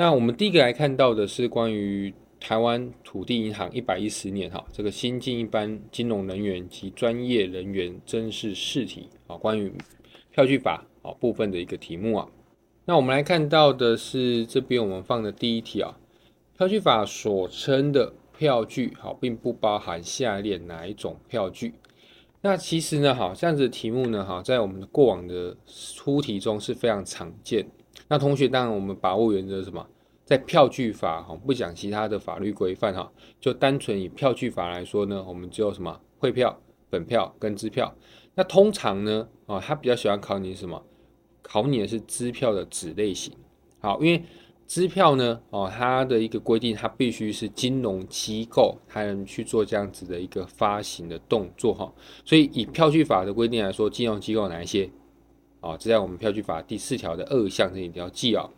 那我们第一个来看到的是关于台湾土地银行一百一十年哈，这个新进一般金融人员及专业人员甄试试题啊，关于票据法啊部分的一个题目啊。那我们来看到的是这边我们放的第一题啊，票据法所称的票据好，并不包含下列哪一种票据？那其实呢，哈，这样子的题目呢，哈，在我们过往的出题中是非常常见。那同学，当然我们把握原则是什么？在票据法哈，不讲其他的法律规范哈，就单纯以票据法来说呢，我们只有什么汇票、本票跟支票。那通常呢，啊，他比较喜欢考你什么？考你的是支票的子类型。好，因为支票呢，哦，它的一个规定，它必须是金融机构才能去做这样子的一个发行的动作哈。所以以票据法的规定来说，金融机构哪一些？啊，这在我们票据法第四条的二项，这一定要记啊。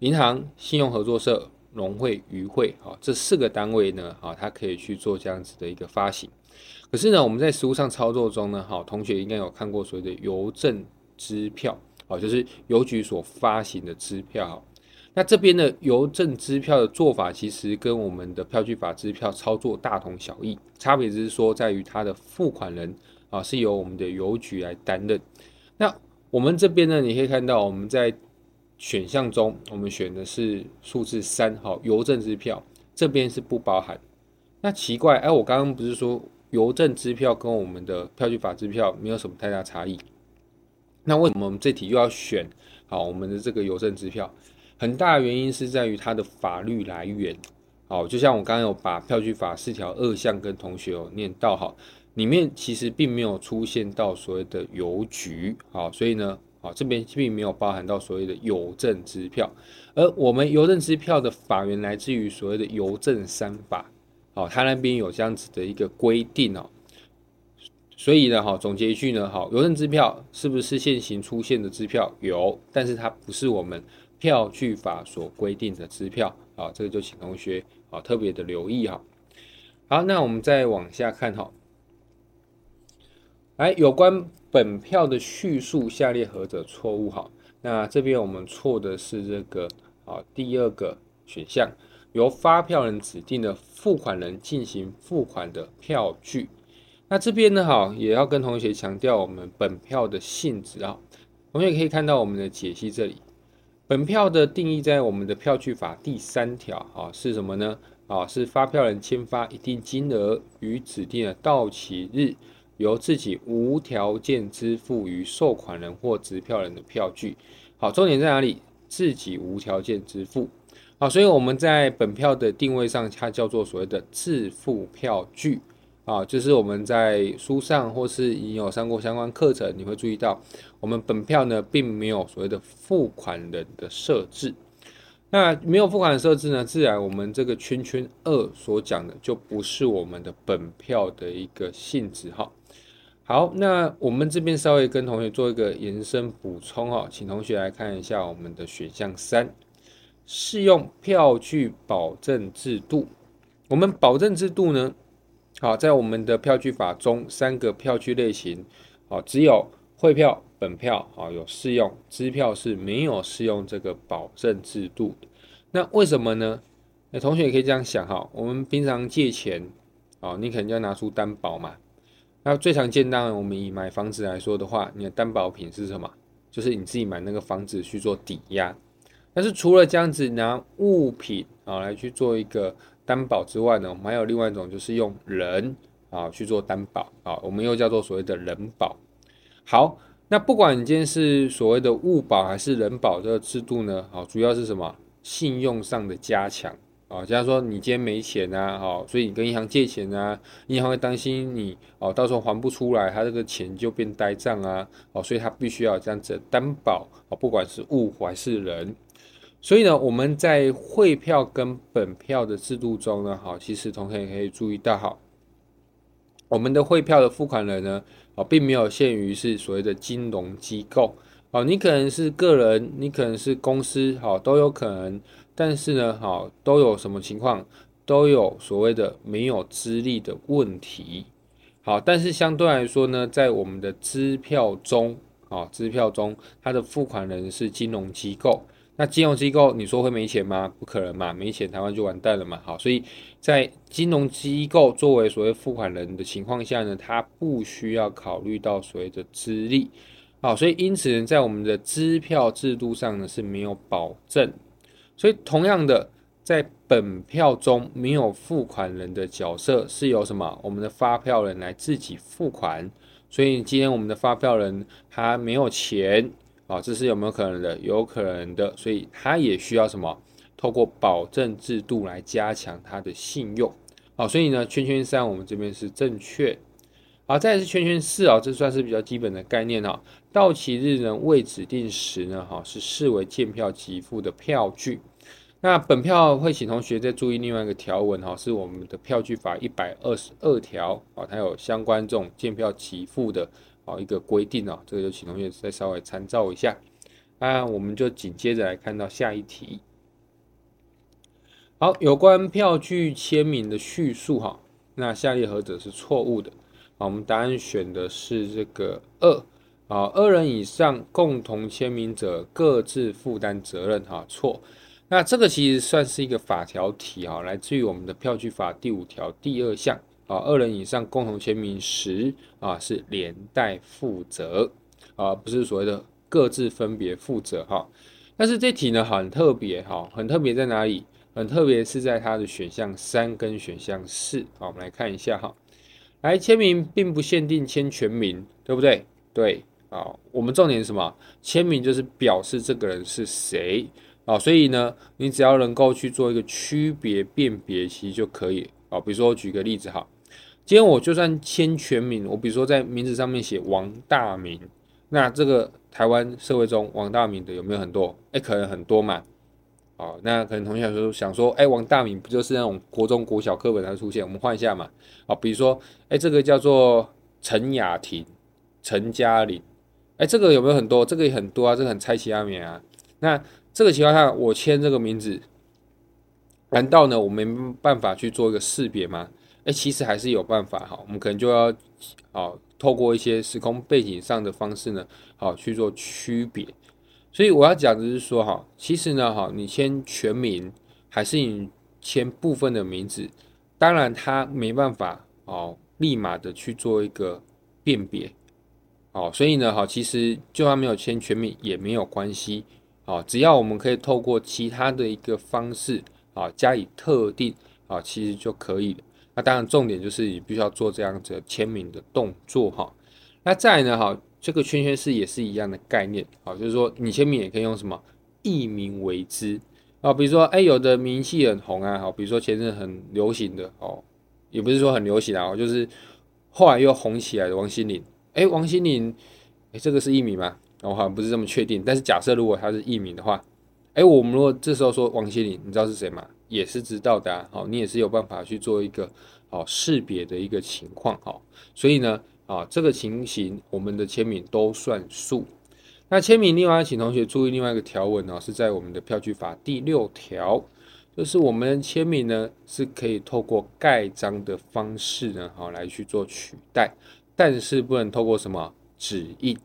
银行、信用合作社、农会、渔会，啊，这四个单位呢，啊，它可以去做这样子的一个发行。可是呢，我们在实务上操作中呢，哈，同学应该有看过所谓的邮政支票，啊，就是邮局所发行的支票。那这边的邮政支票的做法，其实跟我们的票据法支票操作大同小异，差别只是说在于它的付款人啊是由我们的邮局来担任。那我们这边呢，你可以看到我们在选项中，我们选的是数字三，好，邮政支票这边是不包含。那奇怪，哎，我刚刚不是说邮政支票跟我们的票据法支票没有什么太大差异？那为什么我们这题又要选好我们的这个邮政支票？很大的原因是在于它的法律来源，好，就像我刚刚有把票据法四条二项跟同学有念到，哈，里面其实并没有出现到所谓的邮局，好，所以呢，好，这边并没有包含到所谓的邮政支票，而我们邮政支票的法源来自于所谓的邮政三法，好，它那边有这样子的一个规定哦，所以呢，哈，总结一句呢，好，邮政支票是不是现行出现的支票？有，但是它不是我们。票据法所规定的支票啊，这个就请同学啊特别的留意哈。好，那我们再往下看哈。来，有关本票的叙述，下列何者错误？哈，那这边我们错的是这个啊第二个选项，由发票人指定的付款人进行付款的票据。那这边呢，哈也要跟同学强调我们本票的性质啊。同学可以看到我们的解析这里。本票的定义在我们的票据法第三条啊，是什么呢？啊，是发票人签发一定金额于指定的到期日，由自己无条件支付于收款人或执票人的票据。好，重点在哪里？自己无条件支付。好，所以我们在本票的定位上，它叫做所谓的自付票据。啊，就是我们在书上或是已有上过相关课程，你会注意到，我们本票呢并没有所谓的付款人的设置。那没有付款设置呢，自然我们这个圈圈二所讲的就不是我们的本票的一个性质哈。好，那我们这边稍微跟同学做一个延伸补充哈，请同学来看一下我们的选项三，适用票据保证制度。我们保证制度呢？好，在我们的票据法中，三个票据类型，好，只有汇票、本票，好有适用，支票是没有适用这个保证制度。那为什么呢？那同学也可以这样想哈，我们平常借钱，啊，你可能要拿出担保嘛。那最常见，当然我们以买房子来说的话，你的担保品是什么？就是你自己买那个房子去做抵押。但是除了这样子拿物品啊来去做一个。担保之外呢，我们还有另外一种，就是用人啊去做担保啊，我们又叫做所谓的人保。好，那不管你今天是所谓的物保还是人保这个制度呢，好，主要是什么？信用上的加强啊。假如说你今天没钱啊，好，所以你跟银行借钱啊，银行会担心你哦，到时候还不出来，他这个钱就变呆账啊，哦，所以他必须要这样子担保啊，不管是物还是人。所以呢，我们在汇票跟本票的制度中呢，好，其实同学也可以注意到，哈，我们的汇票的付款人呢，啊，并没有限于是所谓的金融机构，啊，你可能是个人，你可能是公司，好，都有可能，但是呢，好，都有什么情况，都有所谓的没有资历的问题，好，但是相对来说呢，在我们的支票中，啊，支票中，它的付款人是金融机构。那金融机构你说会没钱吗？不可能嘛，没钱台湾就完蛋了嘛。好，所以在金融机构作为所谓付款人的情况下呢，它不需要考虑到所谓的资历。好，所以因此呢，在我们的支票制度上呢是没有保证。所以同样的，在本票中没有付款人的角色是由什么？我们的发票人来自己付款。所以今天我们的发票人他没有钱。啊，这是有没有可能的？有可能的，所以他也需要什么？透过保证制度来加强他的信用。好，所以呢，圈圈三我们这边是正确。好，再是圈圈四啊，这算是比较基本的概念哈。到期日呢未指定时呢，哈是视为见票即付的票据。那本票会请同学再注意另外一个条文哈，是我们的票据法一百二十二条啊，它有相关这种见票即付的。好，一个规定啊，这个就请同学再稍微参照一下。那我们就紧接着来看到下一题。好，有关票据签名的叙述哈，那下列何者是错误的？好，我们答案选的是这个二。啊，二人以上共同签名者各自负担责任哈，错。那这个其实算是一个法条题哈，来自于我们的票据法第五条第二项。啊，二人以上共同签名时，啊是连带负责，啊不是所谓的各自分别负责哈。但是这题呢很特别哈，很特别在哪里？很特别是在它的选项三跟选项四。好，我们来看一下哈。来签名并不限定签全名，对不对？对，啊，我们重点是什么？签名就是表示这个人是谁啊，所以呢，你只要能够去做一个区别辨别，其实就可以。啊，比如说我举个例子哈。今天我就算签全名，我比如说在名字上面写王大明，那这个台湾社会中王大明的有没有很多？哎，可能很多嘛。哦，那可能同学说想说，哎，王大明不就是那种国中国小课本上出现？我们换一下嘛。啊，比如说，哎，这个叫做陈雅婷、陈嘉玲，哎，这个有没有很多？这个也很多啊，这个很猜其他名啊。那这个情况下，我签这个名字，难道呢我没办法去做一个识别吗？哎，其实还是有办法哈，我们可能就要哦透过一些时空背景上的方式呢，好去做区别。所以我要讲的是说哈，其实呢哈，你签全名还是你签部分的名字，当然他没办法哦，立马的去做一个辨别。哦，所以呢哈，其实就算没有签全名也没有关系。哦，只要我们可以透过其他的一个方式啊加以特定啊，其实就可以了。那当然，重点就是你必须要做这样子签名的动作哈。那再呢哈，这个圈圈式也是一样的概念啊，就是说你签名也可以用什么艺名为之啊，比如说哎，有的名气很红啊，好，比如说前阵很流行的哦，也不是说很流行啊，就是后来又红起来的王心凌，哎，王心凌，哎，这个是艺名吗？我好像不是这么确定，但是假设如果他是艺名的话，哎，我们如果这时候说王心凌，你知道是谁吗？也是知道的啊，好，你也是有办法去做一个好识别的一个情况，好，所以呢，啊，这个情形我们的签名都算数。那签名另外，请同学注意另外一个条文呢，是在我们的票据法第六条，就是我们签名呢是可以透过盖章的方式呢，好来去做取代，但是不能透过什么指印。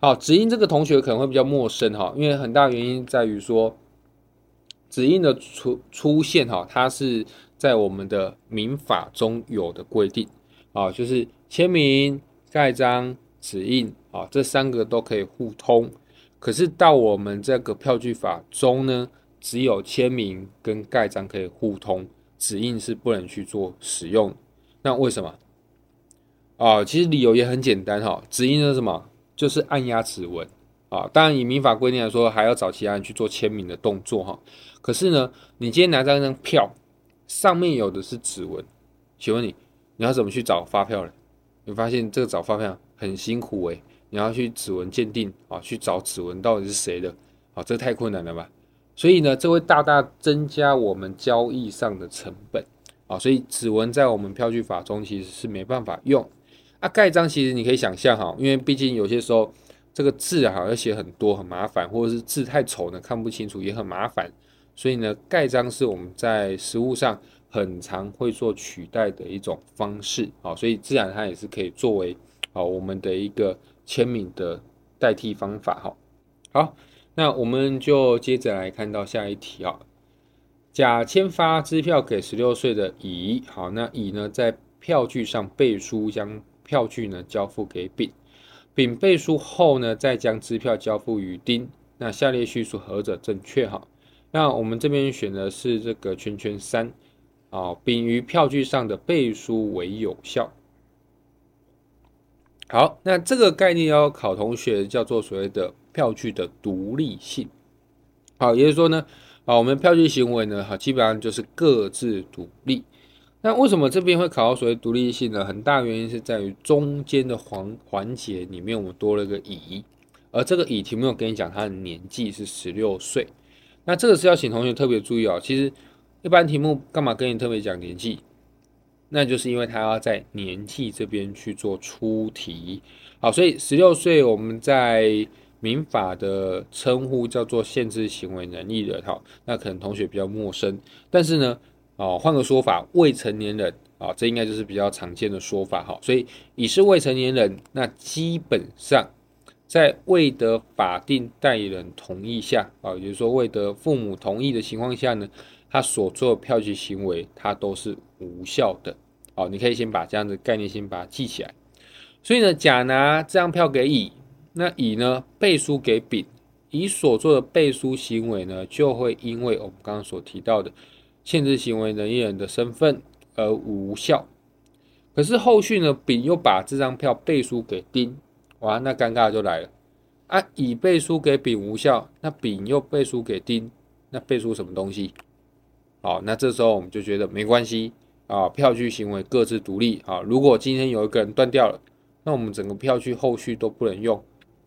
好，指印这个同学可能会比较陌生哈，因为很大原因在于说。指印的出出现哈，它是在我们的民法中有的规定啊，就是签名、盖章、指印啊，这三个都可以互通。可是到我们这个票据法中呢，只有签名跟盖章可以互通，指印是不能去做使用。那为什么？啊，其实理由也很简单哈，指印是什么？就是按压指纹。啊，当然以民法规定来说，还要找其他人去做签名的动作哈。可是呢，你今天拿到一张票，上面有的是指纹，请问你，你要怎么去找发票人？你发现这个找发票很辛苦诶，你要去指纹鉴定啊，去找指纹到底是谁的？啊，这太困难了吧？所以呢，这会大大增加我们交易上的成本啊。所以指纹在我们票据法中其实是没办法用。啊，盖章其实你可以想象哈，因为毕竟有些时候。这个字啊，要写很多，很麻烦，或者是字太丑呢，看不清楚，也很麻烦。所以呢，盖章是我们在实物上很常会做取代的一种方式啊，所以自然它也是可以作为啊我们的一个签名的代替方法哈。好，那我们就接着来看到下一题啊。甲签发支票给十六岁的乙，好，那乙呢在票据上背书，将票据呢交付给丙，丙背书后呢，再将支票交付于丁。那下列叙述何者正确？哈，那我们这边选的是这个圈圈三，啊，丙于票据上的背书为有效。好，那这个概念要考同学叫做所谓的票据的独立性。好，也就是说呢。好，我们票据行为呢，哈，基本上就是各自独立。那为什么这边会考到所谓独立性呢？很大原因是在于中间的环环节里面，我们多了个乙，而这个乙题目有跟你讲，他的年纪是十六岁。那这个是要请同学特别注意哦。其实一般题目干嘛跟你特别讲年纪？那就是因为他要在年纪这边去做出题。好，所以十六岁我们在。民法的称呼叫做限制行为能力人，哈，那可能同学比较陌生，但是呢，哦，换个说法，未成年人啊，这应该就是比较常见的说法，哈，所以已是未成年人，那基本上在未得法定代理人同意下，啊，也就是说未得父母同意的情况下呢，他所做的票据行为，他都是无效的，哦，你可以先把这样的概念先把它记起来，所以呢，甲拿这张票给乙。那乙呢背书给丙，乙所做的背书行为呢，就会因为我们刚刚所提到的限制行为能力人的身份而无效。可是后续呢，丙又把这张票背书给丁，哇，那尴尬就来了啊！乙背书给丙无效，那丙又背书给丁，那背书什么东西？好，那这时候我们就觉得没关系啊，票据行为各自独立啊。如果今天有一个人断掉了，那我们整个票据后续都不能用。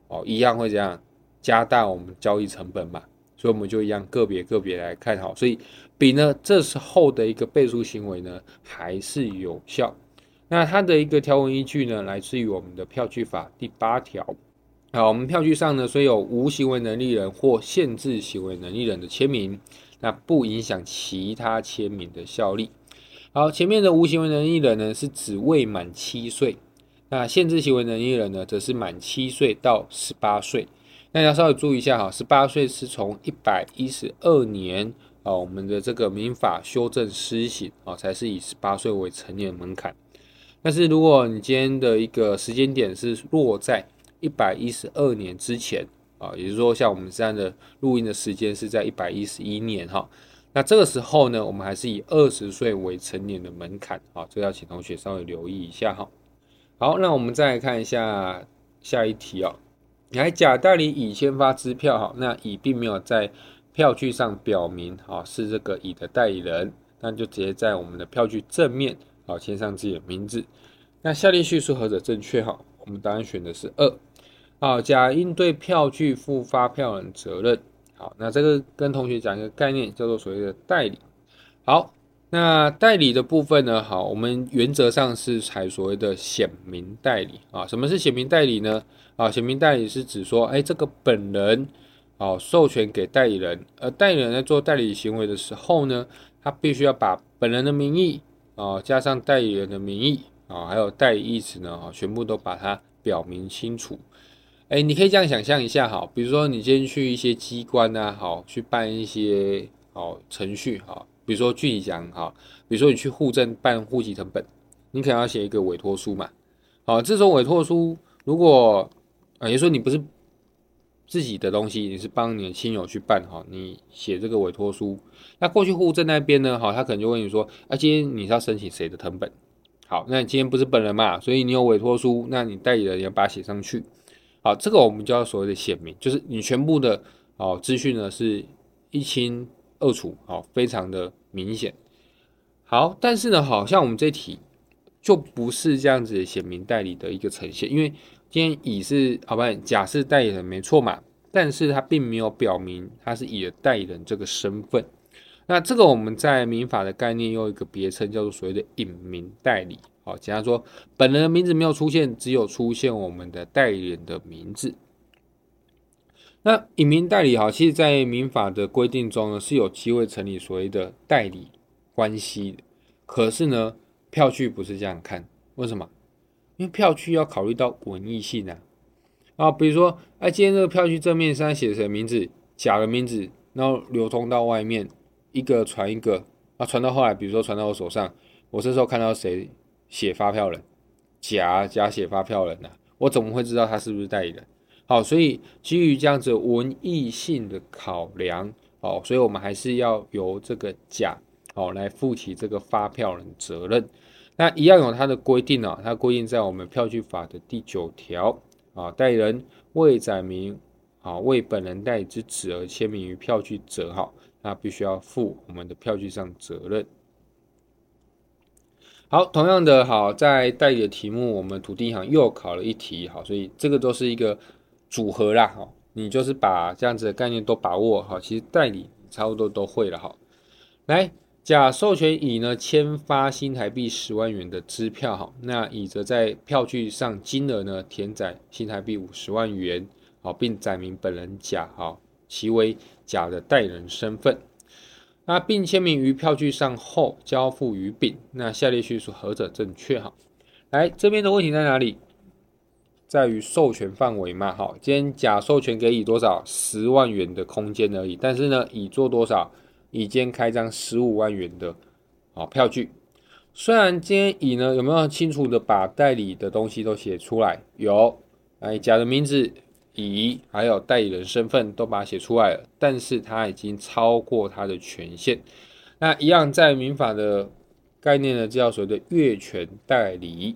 哦，一样会这样加大我们交易成本嘛，所以我们就一样个别个别来看好。所以比呢，这时候的一个背书行为呢还是有效。那它的一个条文依据呢，来自于我们的票据法第八条。好，我们票据上呢，虽有无行为能力人或限制行为能力人的签名，那不影响其他签名的效力。好，前面的无行为能力人呢，是指未满七岁。那限制行为能力人呢，则是满七岁到十八岁。那要稍微注意一下哈，十八岁是从一百一十二年啊，我们的这个民法修正施行啊，才是以十八岁为成年门槛。但是如果你今天的一个时间点是落在一百一十二年之前啊，也就是说像我们这样的录音的时间是在一百一十一年哈，那这个时候呢，我们还是以二十岁为成年的门槛啊，这要请同学稍微留意一下哈。好，那我们再来看一下下一题哦。来，甲代理乙签发支票，哈，那乙并没有在票据上表明，啊，是这个乙的代理人，那就直接在我们的票据正面，啊，签上自己的名字。那下列叙述何者正确？哈，我们答案选的是二。好，甲应对票据负发票人责任。好，那这个跟同学讲一个概念，叫做所谓的代理。好。那代理的部分呢？好，我们原则上是采所谓的显名代理啊。什么是显名代理呢？啊，显名代理是指说，哎，这个本人啊授权给代理人，而代理人在做代理行为的时候呢，他必须要把本人的名义啊加上代理人的名义啊，还有代理意思呢啊，全部都把它表明清楚。哎，你可以这样想象一下哈，比如说你今天去一些机关啊，好去办一些好程序哈。比如说具体讲哈，比如说你去户政办户籍成本，你可能要写一个委托书嘛。好，这种委托书如果啊，也就说你不是自己的东西，你是帮你的亲友去办哈，你写这个委托书，那过去户政那边呢，哈，他可能就问你说，啊，今天你是要申请谁的成本？好，那你今天不是本人嘛，所以你有委托书，那你代理人要把它写上去。好，这个我们叫所谓的显名，就是你全部的哦资讯呢是一清二楚，好，非常的。明显好，但是呢，好像我们这题就不是这样子显明代理的一个呈现，因为今天乙是好吧，甲是代理人没错嘛，但是他并没有表明他是乙的代理人这个身份。那这个我们在民法的概念用一个别称叫做所谓的隐名代理。好，简单说，本人的名字没有出现，只有出现我们的代理人的名字。那隐名代理哈，其实，在民法的规定中呢，是有机会成立所谓的代理关系的。可是呢，票据不是这样看，为什么？因为票据要考虑到文艺性啊。啊，比如说，哎，今天这个票据正面上写谁名字？假的名字，然后流通到外面，一个传一个，啊，传到后来，比如说传到我手上，我这时候看到谁写发票人，假假写发票人呐、我怎么会知道他是不是代理人？好，所以基于这样子文艺性的考量，哦，所以我们还是要由这个甲，哦，来负起这个发票人责任。那一样有它的规定啊，它规定在我们票据法的第九条啊，代理人未载明啊为本人代理之旨而签名于票据者，哈，那必须要负我们的票据上责任。好，同样的，好，在代理的题目，我们土地银行又考了一题，好，所以这个都是一个组合啦，哈，你就是把这样子的概念都把握好，其实代理差不多都会了，哈，来。甲授权乙呢签发新台币十万元的支票，哈，那乙则在票据上金额呢填载新台币五十万元，好，并载明本人甲，哈，其为甲的代理人身份，那并签名于票据上后交付于丙，那下列叙述何者正确？哈，来这边的问题在哪里？在于授权范围嘛，好，今天甲授权给乙多少十万元的空间而已，但是呢，乙做多少？乙今天开张十五万元的啊票据，虽然今天乙呢有没有清楚的把代理的东西都写出来？有，哎，甲的名字乙，还有代理人身份都把它写出来了，但是他已经超过他的权限。那一样在民法的概念呢，叫所谓的越权代理。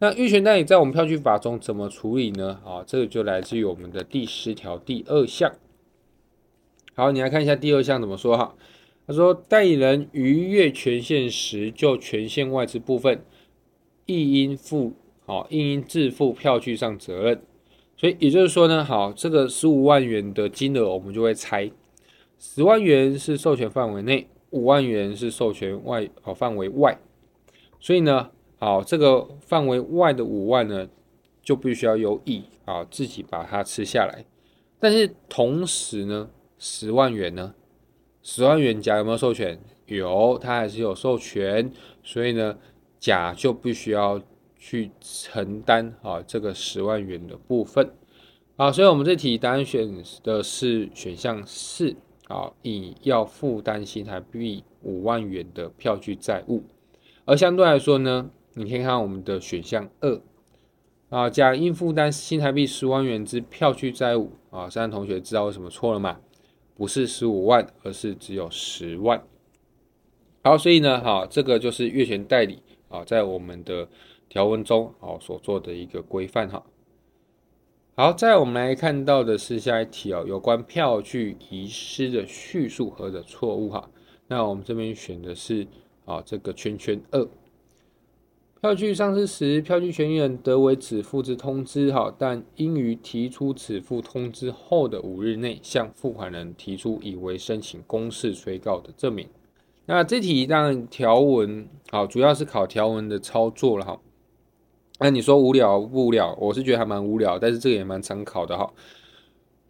那越权代理在我们票据法中怎么处理呢？啊，这个就来自于我们的第十条第二项。好，你来看一下第二项怎么说哈？他说，代理人逾越权限时，就权限外之部分，亦应负，好，亦应自负票据上责任。所以也就是说呢，好，这个十五万元的金额，我们就会拆，十万元是授权范围内，五万元是授权外，哦，范围外。所以呢，好，这个范围外的五万呢，就必须要由乙啊自己把它吃下来。但是同时呢，十万元呢？十万元甲有没有授权？有，他还是有授权，所以呢，甲就必须要去承担啊这个十万元的部分。好，所以我们这题答案选的是选项四啊，乙要负担新台币五万元的票据债务。而相对来说呢，你可以看我们的选项二啊，甲应负担新台币十万元之票据债务啊。三同学知道为什么错了吗？不是十五万，而是只有十万。好，所以呢，好，这个就是越权代理啊，在我们的条文中啊所做的一个规范哈。好，再我们来看到的是下一题哦，有关票据遗失的叙述和的错误哈。那我们这边选的是啊这个圈圈二。票据丧失时，票据权利人得为止付之通知，哈，但应于提出止付通知后的五日内，向付款人提出以为申请公示催告的证明。那这题让条文，好，主要是考条文的操作了，哈。那你说无聊不无聊？我是觉得还蛮无聊，但是这个也蛮常考的，哈。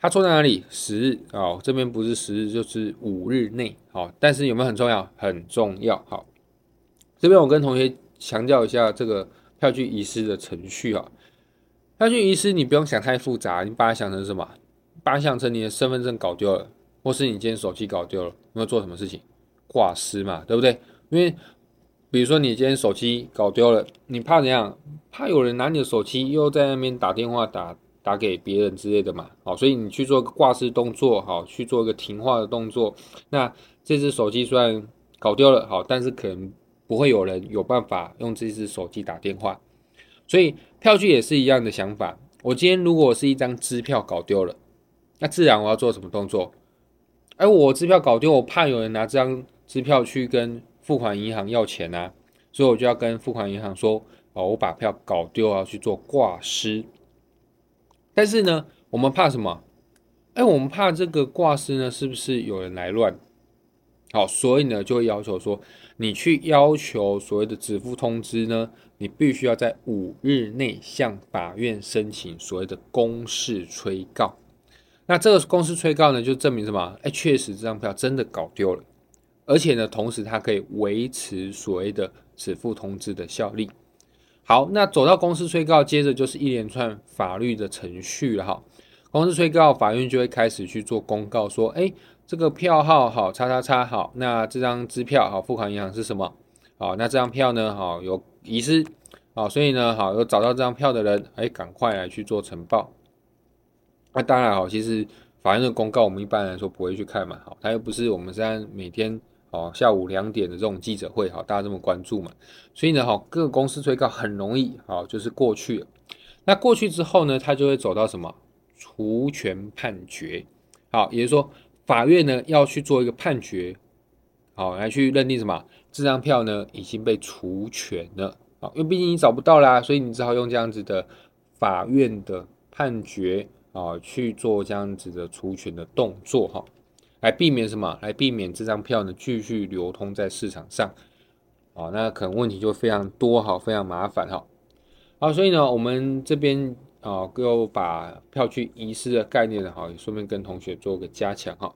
他错在哪里？十日啊，这边不是十日，就是五日内，好，但是有没有很重要？很重要，好。这边我跟同学。强调一下这个票据遗失的程序啊，票据遗失你不用想太复杂，你把它想成什么？把它想成你的身份证搞丢了，或是你今天手机搞丢了，你要做什么事情？挂失嘛，对不对？因为比如说你今天手机搞丢了，你怕怎样？怕有人拿你的手机又在那边打电话打打给别人之类的嘛，好，所以你去做个挂失动作，好，去做一个停话的动作。那这只手机虽然搞丢了，好，但是可能。不会有人有办法用这只手机打电话，所以票据也是一样的想法。我今天如果是一张支票搞丢了，那自然我要做什么动作？哎，我支票搞丢，我怕有人拿这张支票去跟付款银行要钱啊，所以我就要跟付款银行说：哦，我把票搞丢，要去做挂失。但是呢，我们怕什么？哎，我们怕这个挂失呢，是不是有人来乱？好，所以呢，就会要求说，你去要求所谓的止付通知呢，你必须要在五日内向法院申请所谓的公示催告。那这个公示催告呢，就证明什么？哎，确实这张票真的搞丢了，而且呢，同时它可以维持所谓的止付通知的效力。好，那走到公司催告，接着就是一连串法律的程序了哈。公司催告，法院就会开始去做公告，说，哎，这个票号好，叉叉叉好，那这张支票好，付款银行是什么？好，那这张票呢，好有遗失，好，所以呢，好有找到这张票的人，哎，赶快来去做呈报。那当然好，其实法院的公告我们一般来说不会去看嘛，好，它又不是我们现在每天。哦，下午两点的这种记者会，好，大家这么关注嘛，所以呢，哈，各个公司催告很容易，好，就是过去。了。那过去之后呢，他就会走到什么？除权判决，好，也就是说，法院呢要去做一个判决，好，来去认定什么？这张票呢已经被除权了，好，因为毕竟你找不到啦，所以你只好用这样子的法院的判决啊去做这样子的除权的动作，哈。来避免什么？来避免这张票呢继续流通在市场上，啊，那可能问题就非常多哈，非常麻烦哈。好，所以呢，我们这边啊，又把票据遗失的概念呢，好，也顺便跟同学做个加强哈。